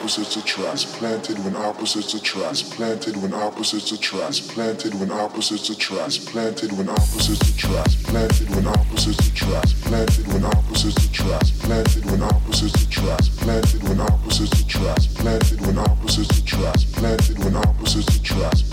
opposites attract planted when opposites attract planted when opposites attract planted when opposites attract planted when opposites attract planted when opposites attract planted when opposites attract planted when opposites attract planted when opposites attract planted when opposites attract planted when opposites attract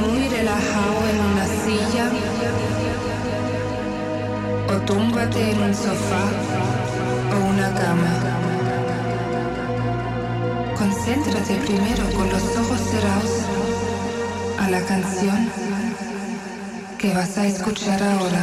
Muy relajado en una silla o túmbate en un sofá o una cama. Concéntrate primero con los ojos cerrados a la canción que vas a escuchar ahora.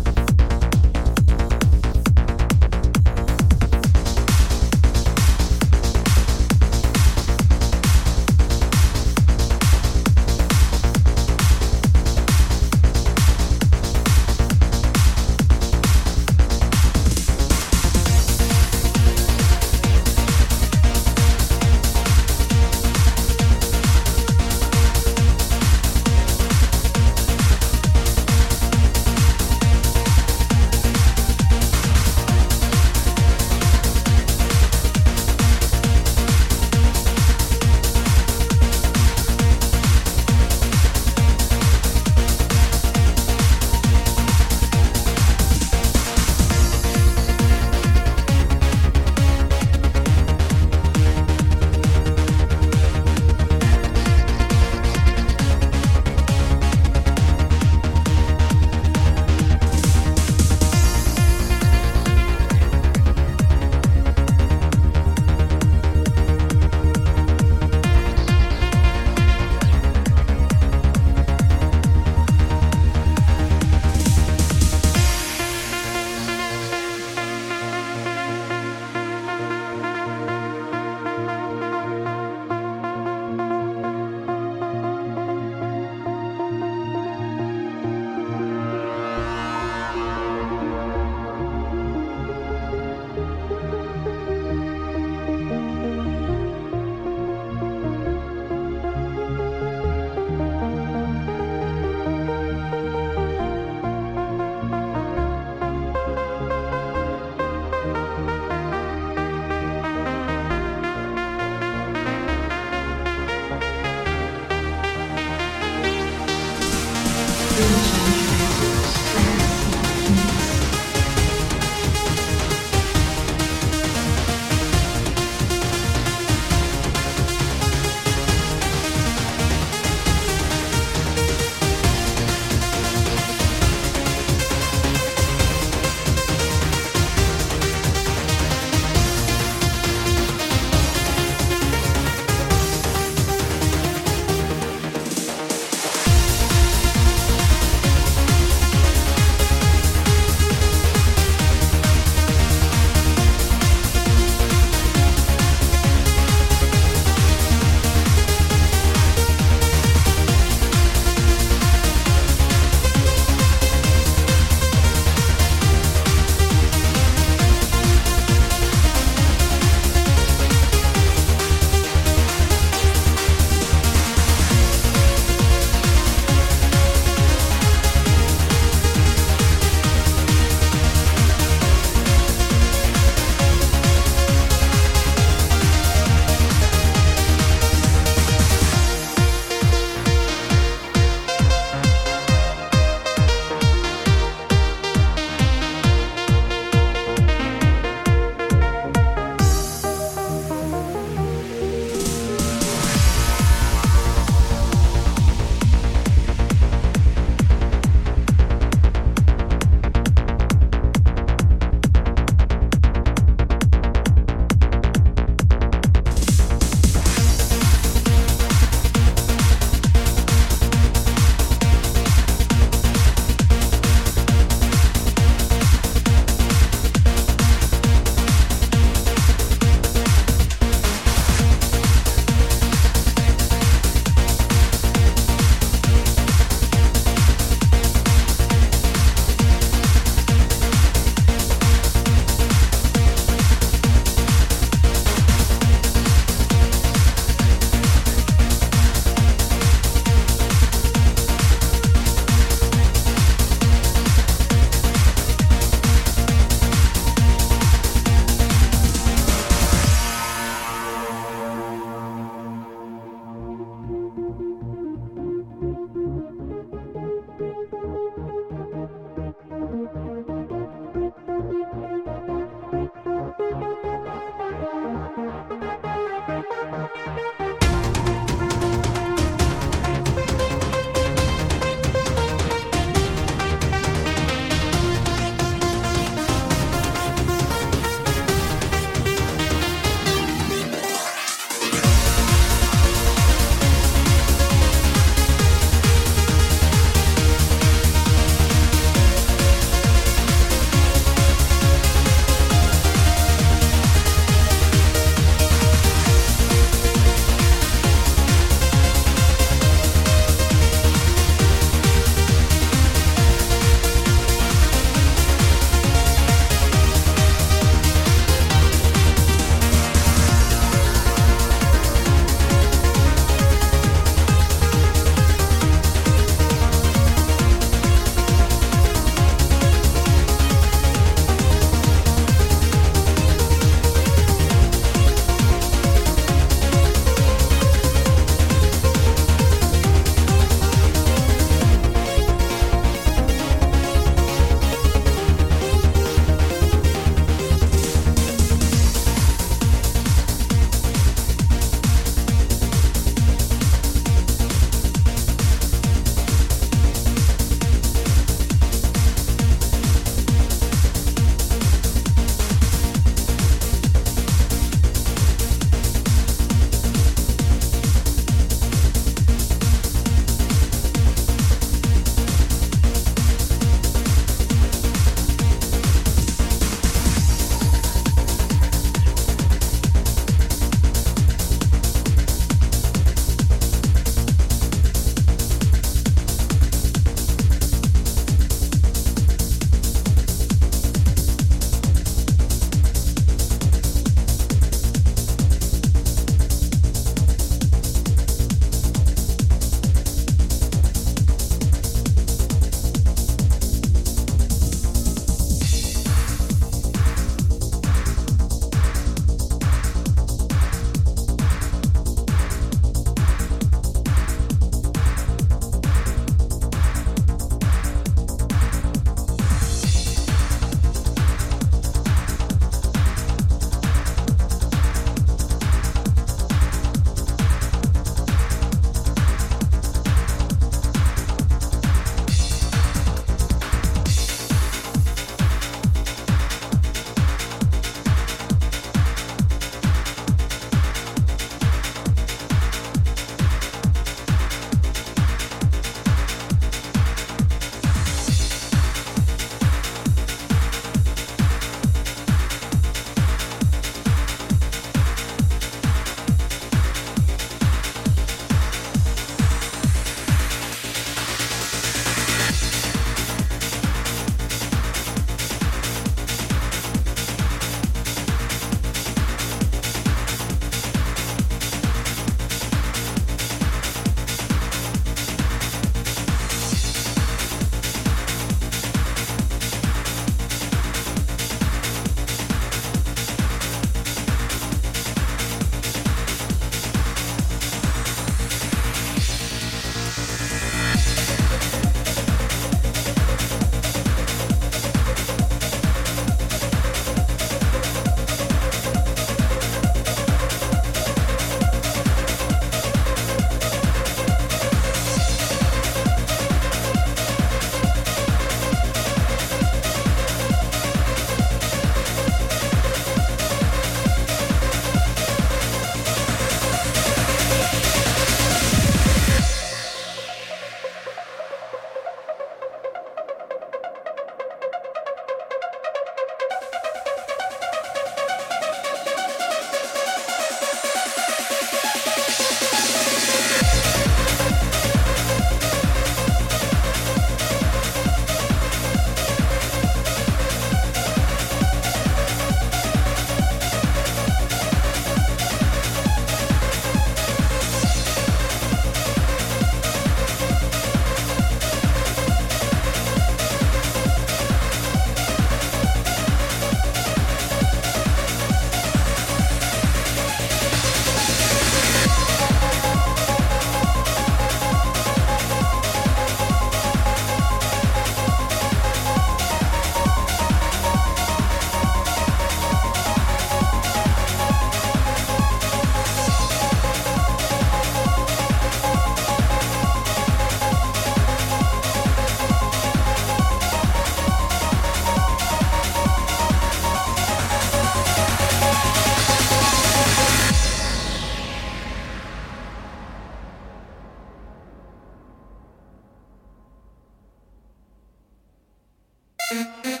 Música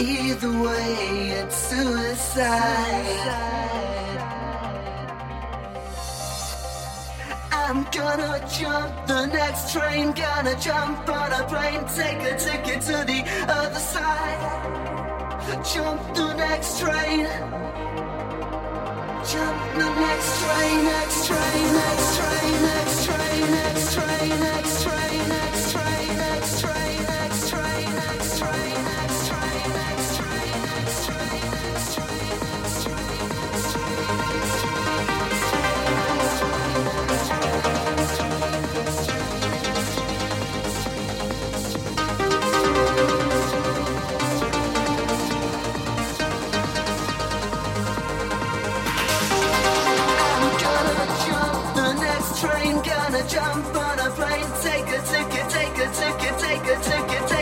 Either way, it's suicide. I'm gonna jump the next train, gonna jump on a plane, take a ticket to the other side. Jump the next train. Jump the next train, next train, next train, next train, next train, next train. Next train. ticket, ticket, ticket.